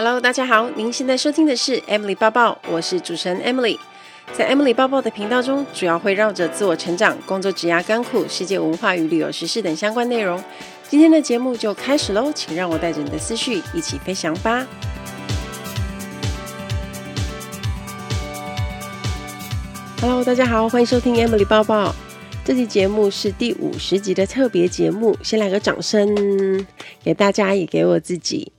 Hello，大家好，您现在收听的是 Emily 报报，我是主持人 Emily。在 Emily 报报的频道中，主要会绕着自我成长、工作、职涯、甘苦、世界文化与旅游时事等相关内容。今天的节目就开始喽，请让我带着你的思绪一起飞翔吧。Hello，大家好，欢迎收听 Emily 报报。这期节目是第五十集的特别节目，先来个掌声，给大家也给我自己。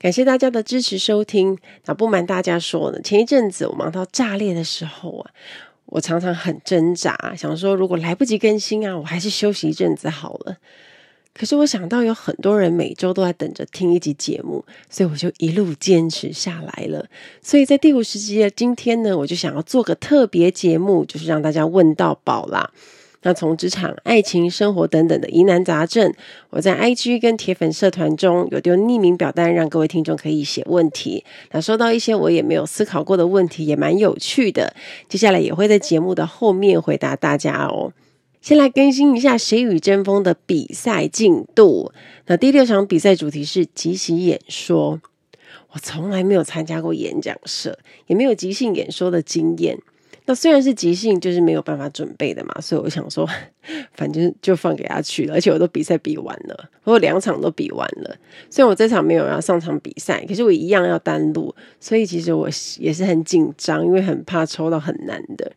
感谢大家的支持收听。那不瞒大家说呢，前一阵子我忙到炸裂的时候啊，我常常很挣扎，想说如果来不及更新啊，我还是休息一阵子好了。可是我想到有很多人每周都在等着听一集节目，所以我就一路坚持下来了。所以在第五十集的今天呢，我就想要做个特别节目，就是让大家问到饱啦。那从职场、爱情、生活等等的疑难杂症，我在 IG 跟铁粉社团中有丢匿名表单，让各位听众可以写问题。那收到一些我也没有思考过的问题，也蛮有趣的。接下来也会在节目的后面回答大家哦。先来更新一下《谁与争锋》的比赛进度。那第六场比赛主题是即席演说。我从来没有参加过演讲社，也没有即兴演说的经验。那虽然是即兴，就是没有办法准备的嘛，所以我想说，反正就放给他去了。而且我都比赛比完了，我两场都比完了。虽然我这场没有要上场比赛，可是我一样要单录，所以其实我也是很紧张，因为很怕抽到很难的。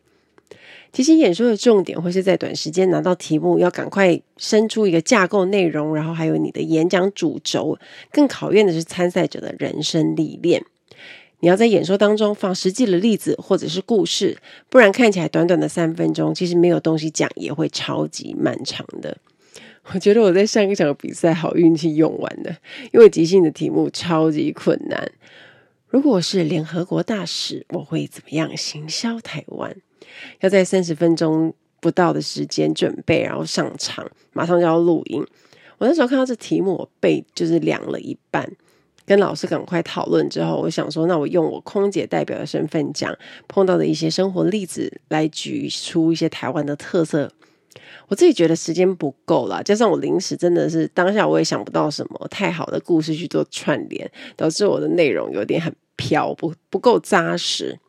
其实演说的重点会是在短时间拿到题目，要赶快生出一个架构内容，然后还有你的演讲主轴。更考验的是参赛者的人生历练。你要在演说当中放实际的例子或者是故事，不然看起来短短的三分钟，其实没有东西讲，也会超级漫长的。我觉得我在上一场比赛好运气用完了，因为即兴的题目超级困难。如果我是联合国大使，我会怎么样行销台湾？要在三十分钟不到的时间准备，然后上场，马上就要录音。我那时候看到这题目，我背就是凉了一半。跟老师赶快讨论之后，我想说，那我用我空姐代表的身份讲碰到的一些生活例子来举出一些台湾的特色。我自己觉得时间不够了，加上我临时真的是当下我也想不到什么太好的故事去做串联，导致我的内容有点很飘，不不够扎实。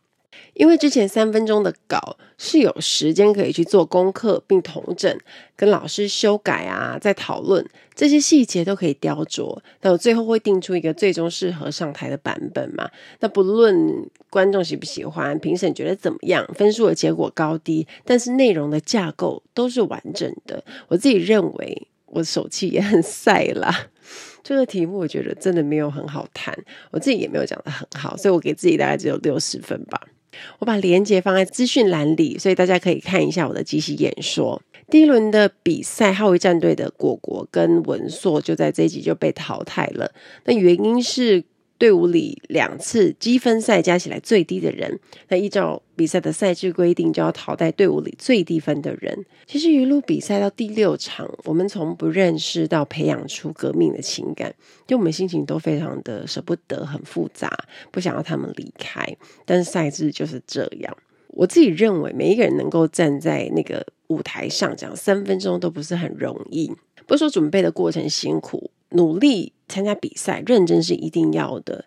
因为之前三分钟的稿是有时间可以去做功课，并同整，跟老师修改啊，再讨论这些细节都可以雕琢。那我最后会定出一个最终适合上台的版本嘛？那不论观众喜不喜欢，评审觉得怎么样，分数的结果高低，但是内容的架构都是完整的。我自己认为我手气也很赛啦。这个题目我觉得真的没有很好谈，我自己也没有讲得很好，所以我给自己大概只有六十分吧。我把连接放在资讯栏里，所以大家可以看一下我的即席演说。第一轮的比赛，浩威战队的果果跟文硕就在这一集就被淘汰了。那原因是。队伍里两次积分赛加起来最低的人，那依照比赛的赛制规定，就要淘汰队伍里最低分的人。其实一路比赛到第六场，我们从不认识到培养出革命的情感，就我们心情都非常的舍不得，很复杂，不想要他们离开。但是赛制就是这样。我自己认为，每一个人能够站在那个舞台上讲三分钟都不是很容易，不是说准备的过程辛苦。努力参加比赛，认真是一定要的。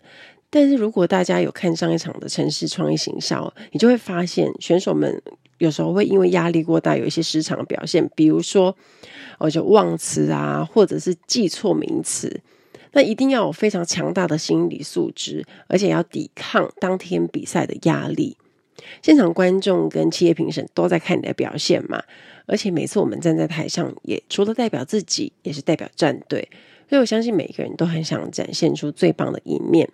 但是如果大家有看上一场的城市创意行销，你就会发现选手们有时候会因为压力过大，有一些失常的表现，比如说，我就忘词啊，或者是记错名词。那一定要有非常强大的心理素质，而且要抵抗当天比赛的压力。现场观众跟企业评审都在看你的表现嘛，而且每次我们站在台上，也除了代表自己，也是代表战队。所以我相信每个人都很想展现出最棒的一面，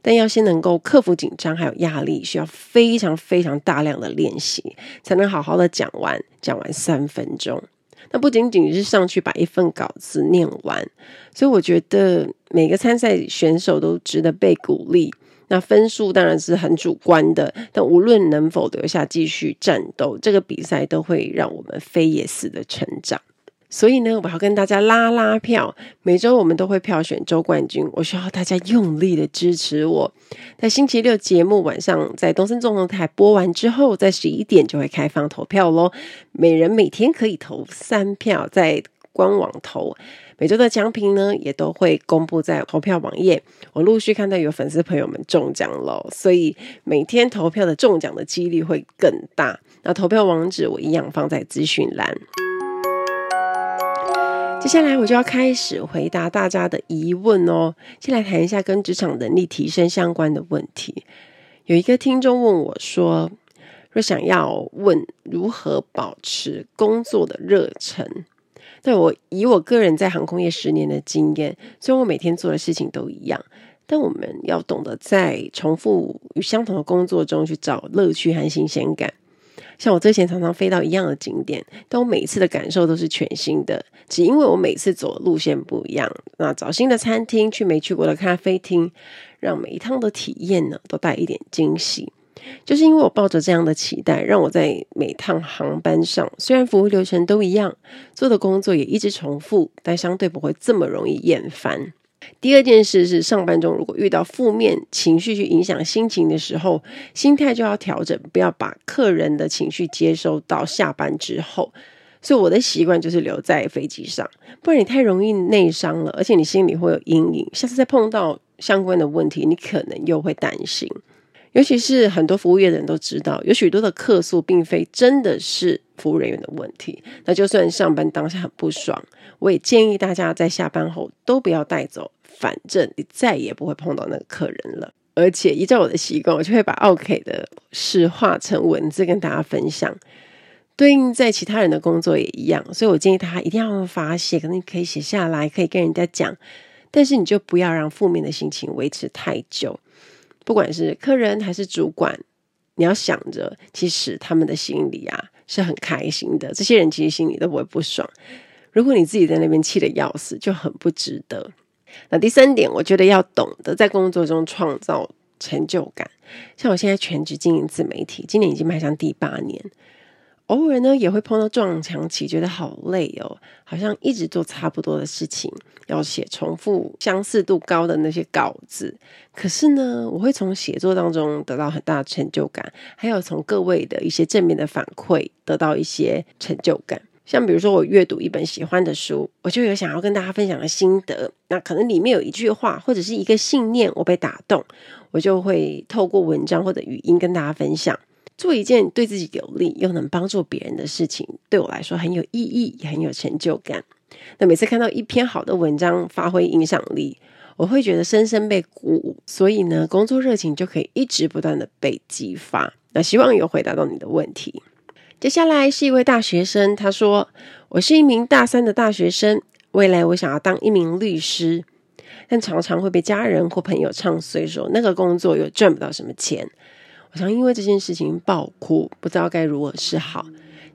但要先能够克服紧张还有压力，需要非常非常大量的练习，才能好好的讲完，讲完三分钟。那不仅仅是上去把一份稿子念完，所以我觉得每个参赛选手都值得被鼓励。那分数当然是很主观的，但无论能否留下继续战斗，这个比赛都会让我们非也死的成长。所以呢，我要跟大家拉拉票。每周我们都会票选周冠军，我需要大家用力的支持我。在星期六节目晚上，在东森综合台播完之后，在十一点就会开放投票喽。每人每天可以投三票，在官网投。每周的奖品呢，也都会公布在投票网页。我陆续看到有粉丝朋友们中奖了，所以每天投票的中奖的几率会更大。那投票网址我一样放在资讯栏。接下来我就要开始回答大家的疑问哦。先来谈一下跟职场能力提升相关的问题。有一个听众问我说：“若想要问如何保持工作的热忱？”对，我以我个人在航空业十年的经验，虽然我每天做的事情都一样，但我们要懂得在重复与相同的工作中去找乐趣和新鲜感。像我之前常常飞到一样的景点，但我每一次的感受都是全新的，只因为我每次走的路线不一样。那找新的餐厅，去没去过的咖啡厅，让每一趟的体验呢都带一点惊喜。就是因为我抱着这样的期待，让我在每趟航班上，虽然服务流程都一样，做的工作也一直重复，但相对不会这么容易厌烦。第二件事是，上班中如果遇到负面情绪去影响心情的时候，心态就要调整，不要把客人的情绪接收到下班之后。所以我的习惯就是留在飞机上，不然你太容易内伤了，而且你心里会有阴影。下次再碰到相关的问题，你可能又会担心。尤其是很多服务业的人都知道，有许多的客诉并非真的是服务人员的问题。那就算上班当下很不爽，我也建议大家在下班后都不要带走。反正你再也不会碰到那个客人了，而且依照我的习惯，我就会把 OK 的事化成文字跟大家分享。对应在其他人的工作也一样，所以我建议大家一定要发泄，可能你可以写下来，可以跟人家讲，但是你就不要让负面的心情维持太久。不管是客人还是主管，你要想着，其实他们的心里啊是很开心的，这些人其实心里都不会不爽。如果你自己在那边气得要死，就很不值得。那第三点，我觉得要懂得在工作中创造成就感。像我现在全职经营自媒体，今年已经迈向第八年，偶尔呢也会碰到撞墙期，觉得好累哦，好像一直做差不多的事情，要写重复、相似度高的那些稿子。可是呢，我会从写作当中得到很大的成就感，还有从各位的一些正面的反馈得到一些成就感。像比如说，我阅读一本喜欢的书，我就有想要跟大家分享的心得。那可能里面有一句话或者是一个信念，我被打动，我就会透过文章或者语音跟大家分享。做一件对自己有利又能帮助别人的事情，对我来说很有意义，也很有成就感。那每次看到一篇好的文章发挥影响力，我会觉得深深被鼓舞，所以呢，工作热情就可以一直不断的被激发。那希望有回答到你的问题。接下来是一位大学生，他说：“我是一名大三的大学生，未来我想要当一名律师，但常常会被家人或朋友唱衰，说那个工作又赚不到什么钱。我常因为这件事情爆哭，不知道该如何是好。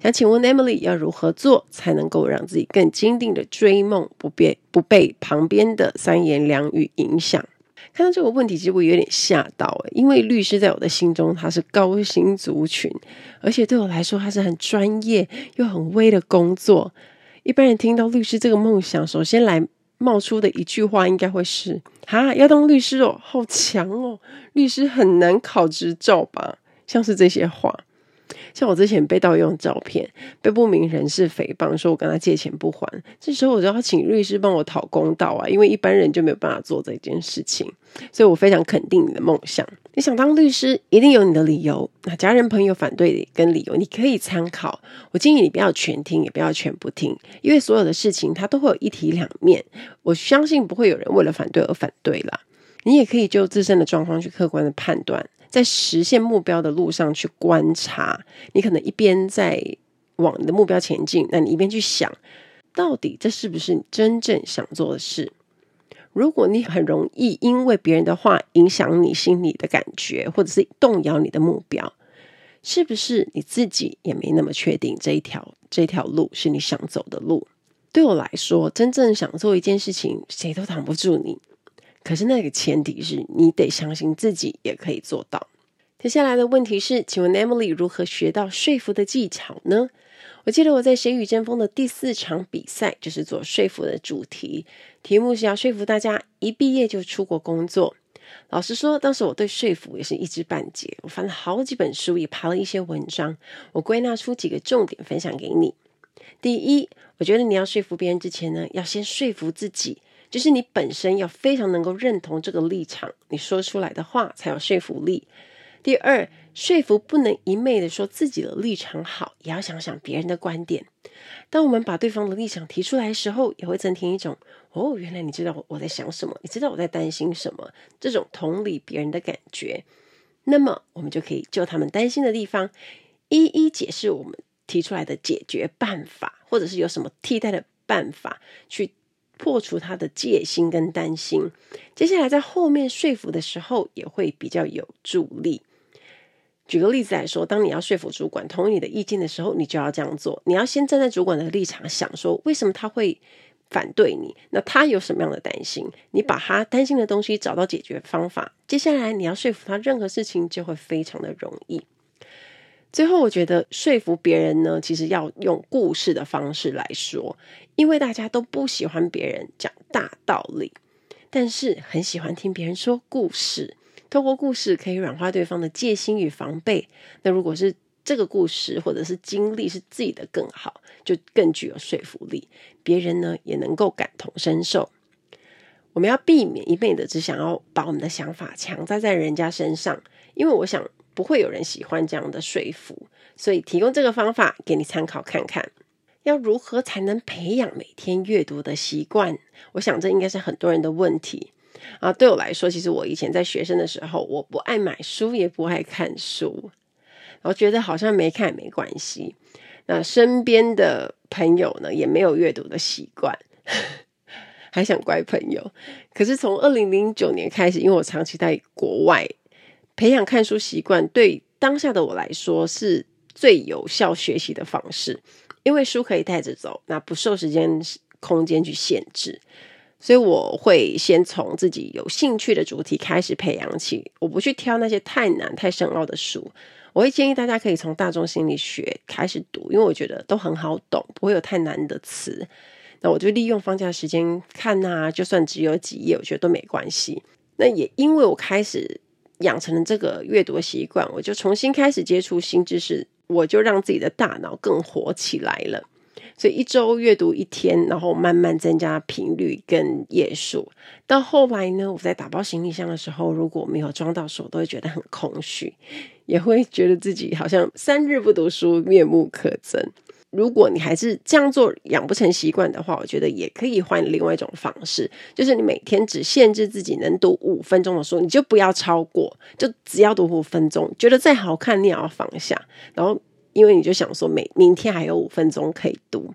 想请问 Emily 要如何做，才能够让自己更坚定的追梦，不被不被旁边的三言两语影响？”看到这个问题，其实我有点吓到诶，因为律师在我的心中他是高薪族群，而且对我来说他是很专业又很威的工作。一般人听到律师这个梦想，首先来冒出的一句话应该会是：“哈，要当律师哦，好强哦，律师很难考执照吧？”像是这些话。像我之前被盗用照片，被不明人士诽谤，说我跟他借钱不还，这时候我就要请律师帮我讨公道啊，因为一般人就没有办法做这件事情，所以我非常肯定你的梦想。你想当律师，一定有你的理由。那家人朋友反对跟理由，你可以参考。我建议你不要全听，也不要全不听，因为所有的事情它都会有一体两面。我相信不会有人为了反对而反对啦。你也可以就自身的状况去客观的判断。在实现目标的路上去观察，你可能一边在往你的目标前进，那你一边去想，到底这是不是你真正想做的事？如果你很容易因为别人的话影响你心里的感觉，或者是动摇你的目标，是不是你自己也没那么确定这一条这条路是你想走的路？对我来说，真正想做一件事情，谁都挡不住你。可是那个前提是你得相信自己也可以做到。接下来的问题是，请问 Emily 如何学到说服的技巧呢？我记得我在《谁与争锋》的第四场比赛就是做说服的主题，题目是要说服大家一毕业就出国工作。老实说，当时我对说服也是一知半解，我翻了好几本书，也爬了一些文章，我归纳出几个重点分享给你。第一，我觉得你要说服别人之前呢，要先说服自己，就是你本身要非常能够认同这个立场，你说出来的话才有说服力。第二，说服不能一昧的说自己的立场好，也要想想别人的观点。当我们把对方的立场提出来的时候，也会增添一种“哦，原来你知道我在想什么，你知道我在担心什么”这种同理别人的感觉。那么，我们就可以就他们担心的地方，一一解释我们提出来的解决办法，或者是有什么替代的办法，去破除他的戒心跟担心。接下来在后面说服的时候，也会比较有助力。举个例子来说，当你要说服主管同意你的意见的时候，你就要这样做。你要先站在主管的立场想说，为什么他会反对你？那他有什么样的担心？你把他担心的东西找到解决方法。接下来你要说服他，任何事情就会非常的容易。最后，我觉得说服别人呢，其实要用故事的方式来说，因为大家都不喜欢别人讲大道理，但是很喜欢听别人说故事。透过故事可以软化对方的戒心与防备。那如果是这个故事或者是经历是自己的更好，就更具有说服力，别人呢也能够感同身受。我们要避免一味的只想要把我们的想法强加在人家身上，因为我想不会有人喜欢这样的说服。所以提供这个方法给你参考看看。要如何才能培养每天阅读的习惯？我想这应该是很多人的问题。啊，对我来说，其实我以前在学生的时候，我不爱买书，也不爱看书，然后觉得好像没看也没关系。那身边的朋友呢，也没有阅读的习惯，还想乖朋友。可是从二零零九年开始，因为我长期在国外，培养看书习惯，对当下的我来说是最有效学习的方式，因为书可以带着走，那不受时间空间去限制。所以我会先从自己有兴趣的主题开始培养起，我不去挑那些太难太深奥的书。我会建议大家可以从大众心理学开始读，因为我觉得都很好懂，不会有太难的词。那我就利用放假时间看啊，就算只有几页，我觉得都没关系。那也因为我开始养成了这个阅读习惯，我就重新开始接触新知识，我就让自己的大脑更活起来了。所以一周阅读一天，然后慢慢增加频率跟页数。到后来呢，我在打包行李箱的时候，如果没有装到手，都会觉得很空虚，也会觉得自己好像三日不读书，面目可憎。如果你还是这样做养不成习惯的话，我觉得也可以换另外一种方式，就是你每天只限制自己能读五分钟的书，你就不要超过，就只要读五分钟。觉得再好看，你也要放下，然后。因为你就想说，每明天还有五分钟可以读，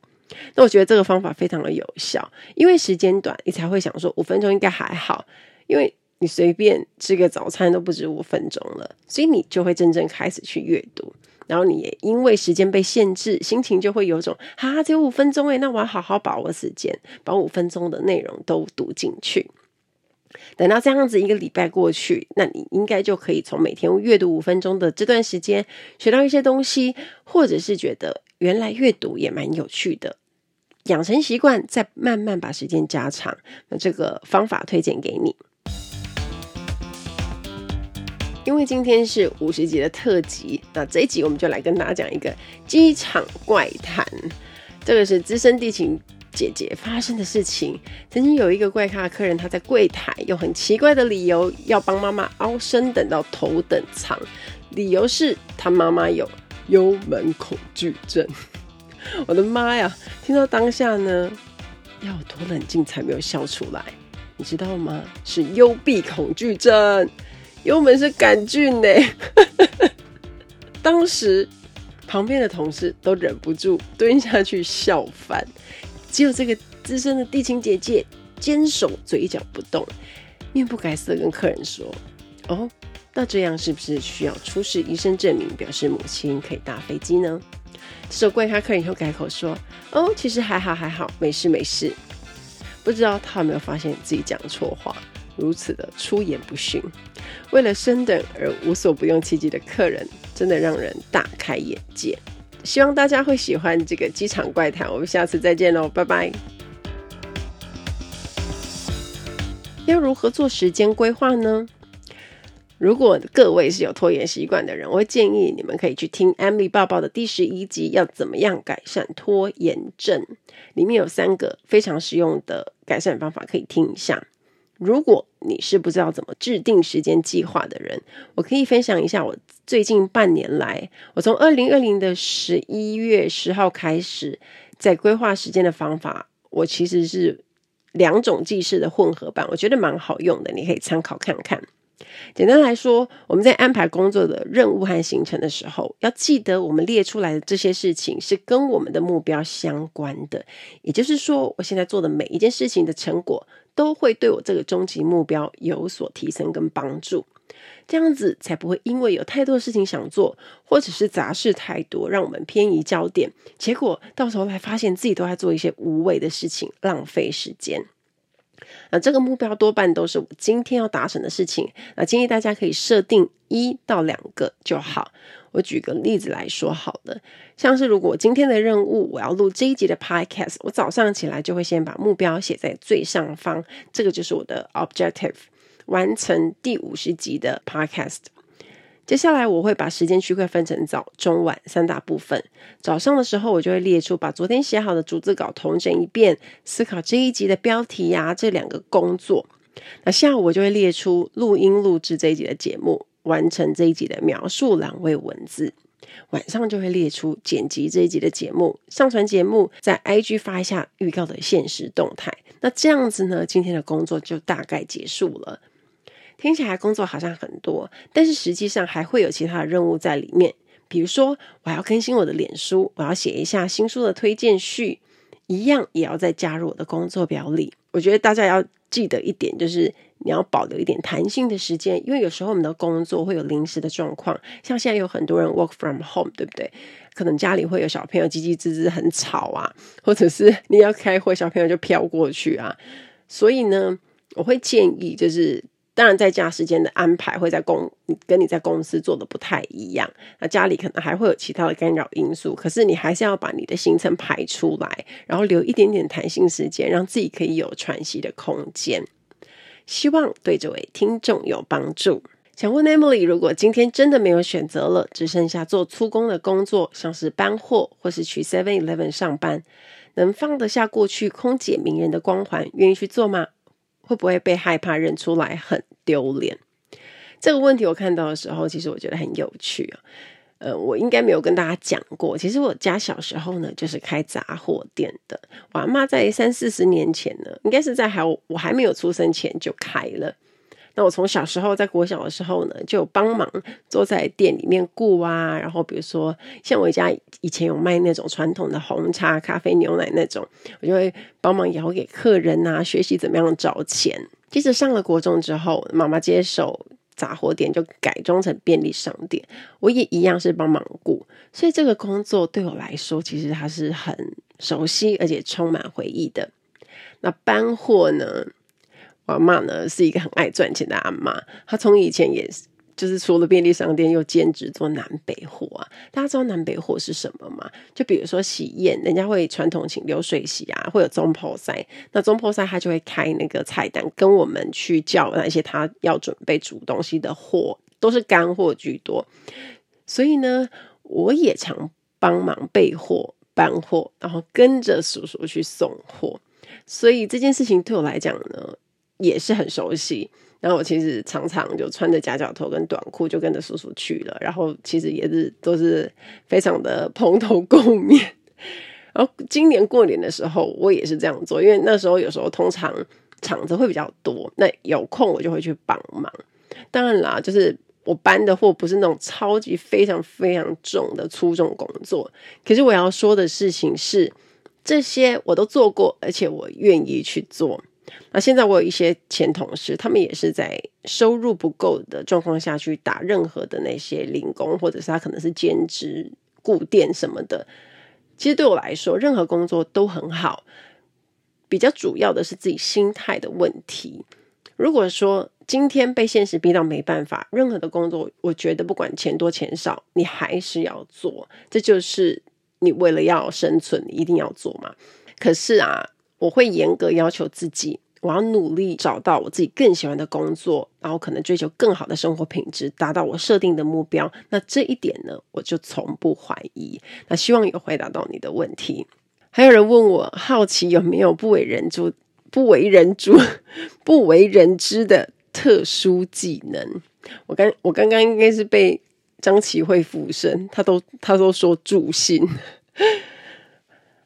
那我觉得这个方法非常的有效。因为时间短，你才会想说五分钟应该还好。因为你随便吃个早餐都不止五分钟了，所以你就会真正开始去阅读。然后你也因为时间被限制，心情就会有种哈，只有五分钟诶，那我要好好把握时间，把五分钟的内容都读进去。等到这样子一个礼拜过去，那你应该就可以从每天阅读五分钟的这段时间学到一些东西，或者是觉得原来阅读也蛮有趣的，养成习惯，再慢慢把时间加长。那这个方法推荐给你，因为今天是五十集的特辑，那这一集我们就来跟大家讲一个机场怪谈，这个是资深地勤姐姐发生的事情，曾经有一个怪咖客人，他在柜台用很奇怪的理由要帮妈妈凹身等到头等舱，理由是他妈妈有幽门恐惧症。我的妈呀！听到当下呢，要多冷静才没有笑出来？你知道吗？是幽闭恐惧症，幽门是杆菌呢。当时旁边的同事都忍不住蹲下去笑翻。只有这个资深的地勤姐姐坚守嘴角不动，面不改色跟客人说：“哦，那这样是不是需要出示医生证明，表示母亲可以搭飞机呢？”这时候怪咖客人以后改口说：“哦，其实还好还好，没事没事。”不知道他有没有发现自己讲错话，如此的出言不逊，为了升等而无所不用其极的客人，真的让人大开眼界。希望大家会喜欢这个机场怪谈，我们下次再见喽，拜拜。要如何做时间规划呢？如果各位是有拖延习惯的人，我会建议你们可以去听 Emily 报报的第十一集，要怎么样改善拖延症？里面有三个非常实用的改善方法，可以听一下。如果你是不知道怎么制定时间计划的人，我可以分享一下我最近半年来，我从二零二零的十一月十号开始，在规划时间的方法，我其实是两种记事的混合版，我觉得蛮好用的，你可以参考看看。简单来说，我们在安排工作的任务和行程的时候，要记得我们列出来的这些事情是跟我们的目标相关的。也就是说，我现在做的每一件事情的成果，都会对我这个终极目标有所提升跟帮助。这样子才不会因为有太多事情想做，或者是杂事太多，让我们偏移焦点，结果到时候来发现自己都在做一些无谓的事情，浪费时间。那这个目标多半都是我今天要达成的事情。那建议大家可以设定一到两个就好。我举个例子来说好了，像是如果今天的任务我要录这一集的 podcast，我早上起来就会先把目标写在最上方，这个就是我的 objective，完成第五十集的 podcast。接下来我会把时间区块分成早、中、晚三大部分。早上的时候，我就会列出把昨天写好的逐字稿统整一遍，思考这一集的标题呀、啊，这两个工作。那下午我就会列出录音录制这一集的节目，完成这一集的描述栏位文字。晚上就会列出剪辑这一集的节目，上传节目，在 IG 发一下预告的限时动态。那这样子呢，今天的工作就大概结束了。听起来工作好像很多，但是实际上还会有其他的任务在里面。比如说，我要更新我的脸书，我要写一下新书的推荐序，一样也要再加入我的工作表里。我觉得大家要记得一点，就是你要保留一点弹性的时间，因为有时候我们的工作会有临时的状况，像现在有很多人 work from home，对不对？可能家里会有小朋友叽叽吱吱很吵啊，或者是你要开会，小朋友就飘过去啊。所以呢，我会建议就是。当然，在家时间的安排会在公跟你在公司做的不太一样。那家里可能还会有其他的干扰因素，可是你还是要把你的行程排出来，然后留一点点弹性时间，让自己可以有喘息的空间。希望对这位听众有帮助。想问 Emily，如果今天真的没有选择了，只剩下做粗工的工作，像是搬货或是去 Seven Eleven 上班，能放得下过去空姐名人的光环，愿意去做吗？会不会被害怕认出来很丢脸？这个问题我看到的时候，其实我觉得很有趣啊。呃，我应该没有跟大家讲过，其实我家小时候呢，就是开杂货店的。我阿妈在三四十年前呢，应该是在还我还没有出生前就开了。那我从小时候在国小的时候呢，就帮忙坐在店里面顾啊，然后比如说像我家以前有卖那种传统的红茶、咖啡、牛奶那种，我就会帮忙摇给客人啊，学习怎么样找钱。接着上了国中之后，妈妈接手杂货店，就改装成便利商店，我也一样是帮忙顾，所以这个工作对我来说，其实它是很熟悉而且充满回忆的。那搬货呢？我阿嬷呢是一个很爱赚钱的阿妈，她从以前也，就是除了便利商店，又兼职做南北货啊。大家知道南北货是什么吗？就比如说喜宴，人家会传统请流水席啊，会有总铺师，那总铺师他就会开那个菜单，跟我们去叫那些他要准备煮东西的货，都是干货居多。所以呢，我也常帮忙备货、搬货，然后跟着叔叔去送货。所以这件事情对我来讲呢，也是很熟悉，然后我其实常常就穿着夹脚拖跟短裤就跟着叔叔去了，然后其实也是都是非常的蓬头垢面。然后今年过年的时候，我也是这样做，因为那时候有时候通常场子会比较多，那有空我就会去帮忙。当然啦，就是我搬的货不是那种超级非常非常重的粗重工作，可是我要说的事情是，这些我都做过，而且我愿意去做。那现在我有一些前同事，他们也是在收入不够的状况下去打任何的那些零工，或者是他可能是兼职固店什么的。其实对我来说，任何工作都很好。比较主要的是自己心态的问题。如果说今天被现实逼到没办法，任何的工作，我觉得不管钱多钱少，你还是要做。这就是你为了要生存，你一定要做嘛。可是啊。我会严格要求自己，我要努力找到我自己更喜欢的工作，然后可能追求更好的生活品质，达到我设定的目标。那这一点呢，我就从不怀疑。那希望有回答到你的问题。还有人问我，好奇有没有不为人知、不为人知、不为人知的特殊技能？我刚我刚刚应该是被张琪慧附身，他都他都说助兴。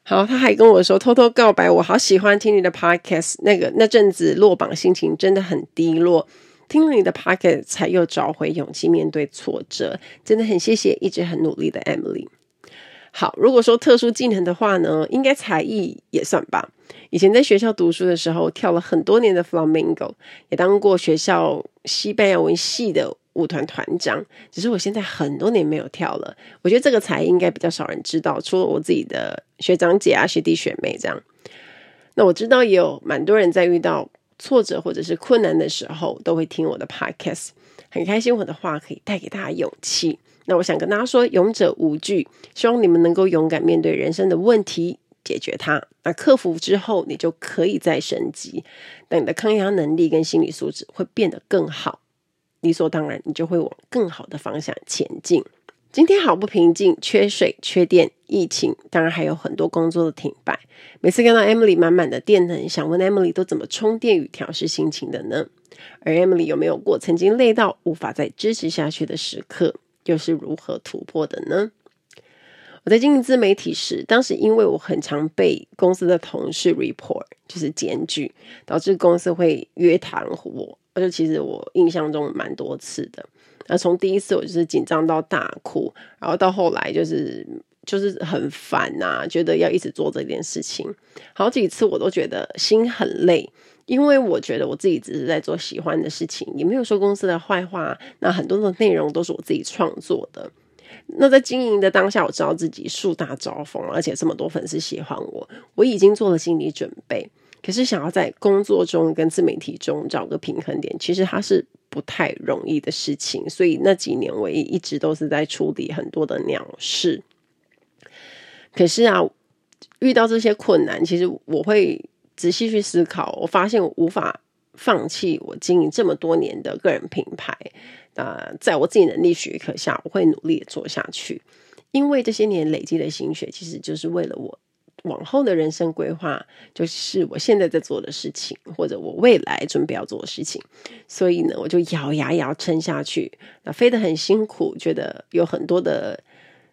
好，他还跟我说偷偷告白，我好喜欢听你的 podcast。那个那阵子落榜，心情真的很低落，听了你的 podcast 才又找回勇气面对挫折，真的很谢谢一直很努力的 Emily。好，如果说特殊技能的话呢，应该才艺也算吧。以前在学校读书的时候，跳了很多年的 Flamingo，也当过学校西班牙文系的舞团团长。只是我现在很多年没有跳了。我觉得这个才应该比较少人知道，除了我自己的学长姐啊、学弟学妹这样。那我知道也有蛮多人在遇到挫折或者是困难的时候，都会听我的 Podcast，很开心我的话可以带给大家勇气。那我想跟大家说，勇者无惧，希望你们能够勇敢面对人生的问题，解决它。那克服之后，你就可以再升级。那你的抗压能力跟心理素质会变得更好，理所当然，你就会往更好的方向前进。今天好不平静，缺水、缺电、疫情，当然还有很多工作的停摆。每次看到 Emily 满满的电能，想问 Emily 都怎么充电与调试心情的呢？而 Emily 有没有过曾经累到无法再支持下去的时刻？又是如何突破的呢？我在经营自媒体时，当时因为我很常被公司的同事 report，就是检举，导致公司会约谈我。而且其实我印象中蛮多次的。那从第一次我就是紧张到大哭，然后到后来就是就是很烦呐、啊，觉得要一直做这件事情。好几次我都觉得心很累。因为我觉得我自己只是在做喜欢的事情，也没有说公司的坏话。那很多的内容都是我自己创作的。那在经营的当下，我知道自己树大招风，而且这么多粉丝喜欢我，我已经做了心理准备。可是想要在工作中跟自媒体中找个平衡点，其实它是不太容易的事情。所以那几年我也一直都是在处理很多的鸟事。可是啊，遇到这些困难，其实我会。仔细去思考，我发现我无法放弃我经营这么多年的个人品牌。啊在我自己能力许可下，我会努力做下去。因为这些年累积的心血，其实就是为了我往后的人生规划，就是我现在在做的事情，或者我未来准备要做的事情。所以呢，我就咬牙咬撑下去。那飞得很辛苦，觉得有很多的。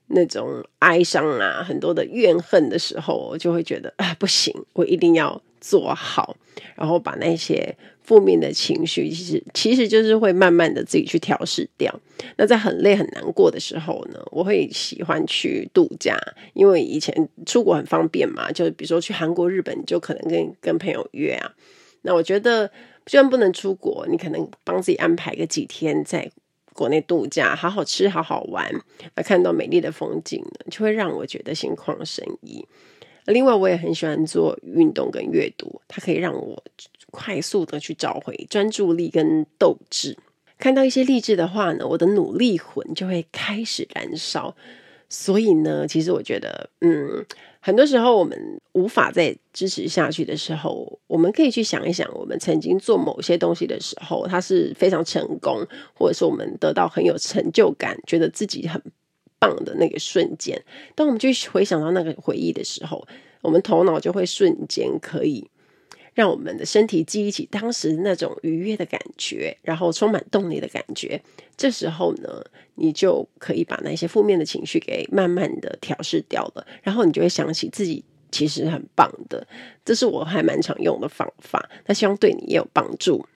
那种哀伤啊，很多的怨恨的时候，我就会觉得啊，不行，我一定要做好，然后把那些负面的情绪，其实其实就是会慢慢的自己去调试掉。那在很累很难过的时候呢，我会喜欢去度假，因为以前出国很方便嘛，就比如说去韩国、日本，就可能跟跟朋友约啊。那我觉得，虽然不能出国，你可能帮自己安排个几天在。国内度假，好好吃，好好玩，那看到美丽的风景呢，就会让我觉得心旷神怡。另外，我也很喜欢做运动跟阅读，它可以让我快速的去找回专注力跟斗志。看到一些励志的话呢，我的努力魂就会开始燃烧。所以呢，其实我觉得，嗯，很多时候我们无法再支持下去的时候，我们可以去想一想，我们曾经做某些东西的时候，它是非常成功，或者是我们得到很有成就感，觉得自己很棒的那个瞬间。当我们去回想到那个回忆的时候，我们头脑就会瞬间可以。让我们的身体记忆起当时那种愉悦的感觉，然后充满动力的感觉。这时候呢，你就可以把那些负面的情绪给慢慢的调试掉了，然后你就会想起自己其实很棒的。这是我还蛮常用的方法，那希望对你也有帮助。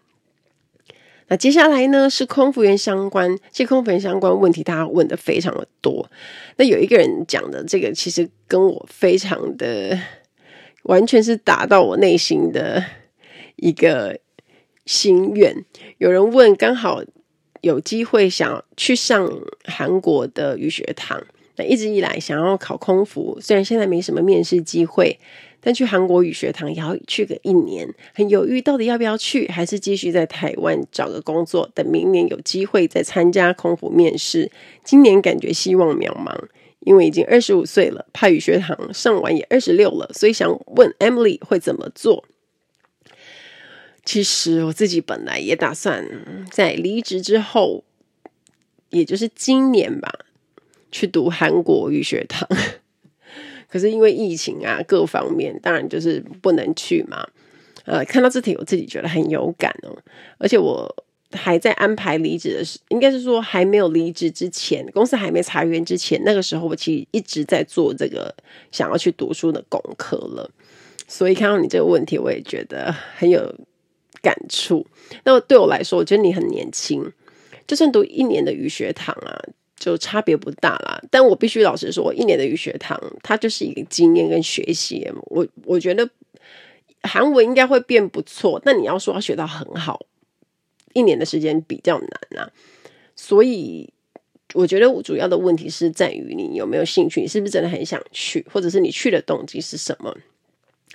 那接下来呢，是空服员相关，这空服员相关问题大家问的非常的多。那有一个人讲的这个，其实跟我非常的。完全是打到我内心的一个心愿。有人问，刚好有机会想去上韩国的语学堂，那一直以来想要考空服，虽然现在没什么面试机会，但去韩国语学堂也要去个一年，很犹豫到底要不要去，还是继续在台湾找个工作，等明年有机会再参加空服面试。今年感觉希望渺茫。因为已经二十五岁了，怕语学堂上完也二十六了，所以想问 Emily 会怎么做？其实我自己本来也打算在离职之后，也就是今年吧，去读韩国语学堂。可是因为疫情啊，各方面当然就是不能去嘛。呃，看到这题我自己觉得很有感哦，而且我还在安排离职的时，应该是说还没有离职之前，公司还没裁员之前，那个时候我其实一直在做这个想要去读书的功课了。所以看到你这个问题，我也觉得很有感触。那对我来说，我觉得你很年轻，就算读一年的语学堂啊，就差别不大啦。但我必须老实说，一年的语学堂，它就是一个经验跟学习。我我觉得韩文应该会变不错，但你要说要学到很好，一年的时间比较难啊。所以我觉得我主要的问题是在于你有没有兴趣，你是不是真的很想去，或者是你去的动机是什么？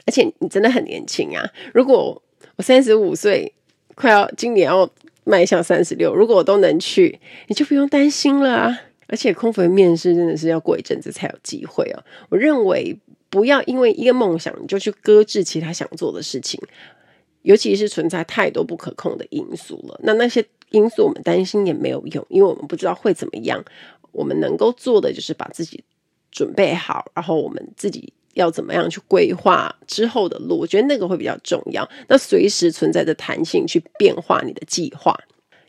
而且你真的很年轻啊！如果我三十五岁，快要今年要迈向三十六，如果我都能去，你就不用担心了啊！而且空服员面试真的是要过一阵子才有机会哦。我认为不要因为一个梦想就去搁置其他想做的事情，尤其是存在太多不可控的因素了。那那些因素我们担心也没有用，因为我们不知道会怎么样。我们能够做的就是把自己准备好，然后我们自己。要怎么样去规划之后的路？我觉得那个会比较重要。那随时存在着弹性去变化你的计划。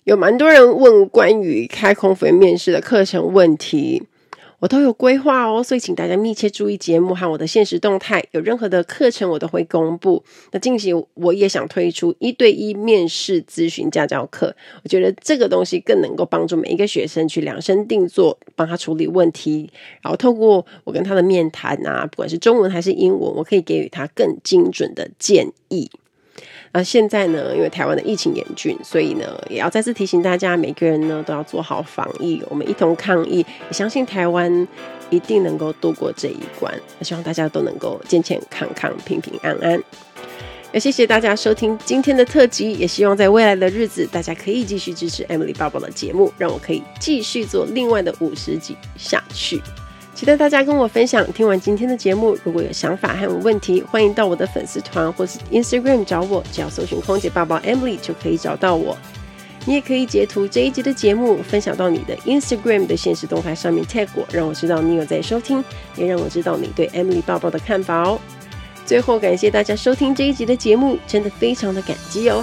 有蛮多人问关于开空服面试的课程问题。我都有规划哦，所以请大家密切注意节目和我的现实动态。有任何的课程，我都会公布。那近期我也想推出一对一面试咨询家教课，我觉得这个东西更能够帮助每一个学生去量身定做，帮他处理问题。然后透过我跟他的面谈啊，不管是中文还是英文，我可以给予他更精准的建议。那现在呢，因为台湾的疫情严峻，所以呢，也要再次提醒大家，每个人呢都要做好防疫，我们一同抗疫。也相信台湾一定能够度过这一关。希望大家都能够健健康康、平平安安。也谢谢大家收听今天的特辑，也希望在未来的日子，大家可以继续支持 Emily 爸爸的节目，让我可以继续做另外的五十集下去。期待大家跟我分享。听完今天的节目，如果有想法还有问题，欢迎到我的粉丝团或是 Instagram 找我，只要搜寻“空姐抱抱 Emily” 就可以找到我。你也可以截图这一集的节目，分享到你的 Instagram 的现实动态上面 tag 我，让我知道你有在收听，也让我知道你对 Emily 抱抱的看法哦。最后，感谢大家收听这一集的节目，真的非常的感激哦。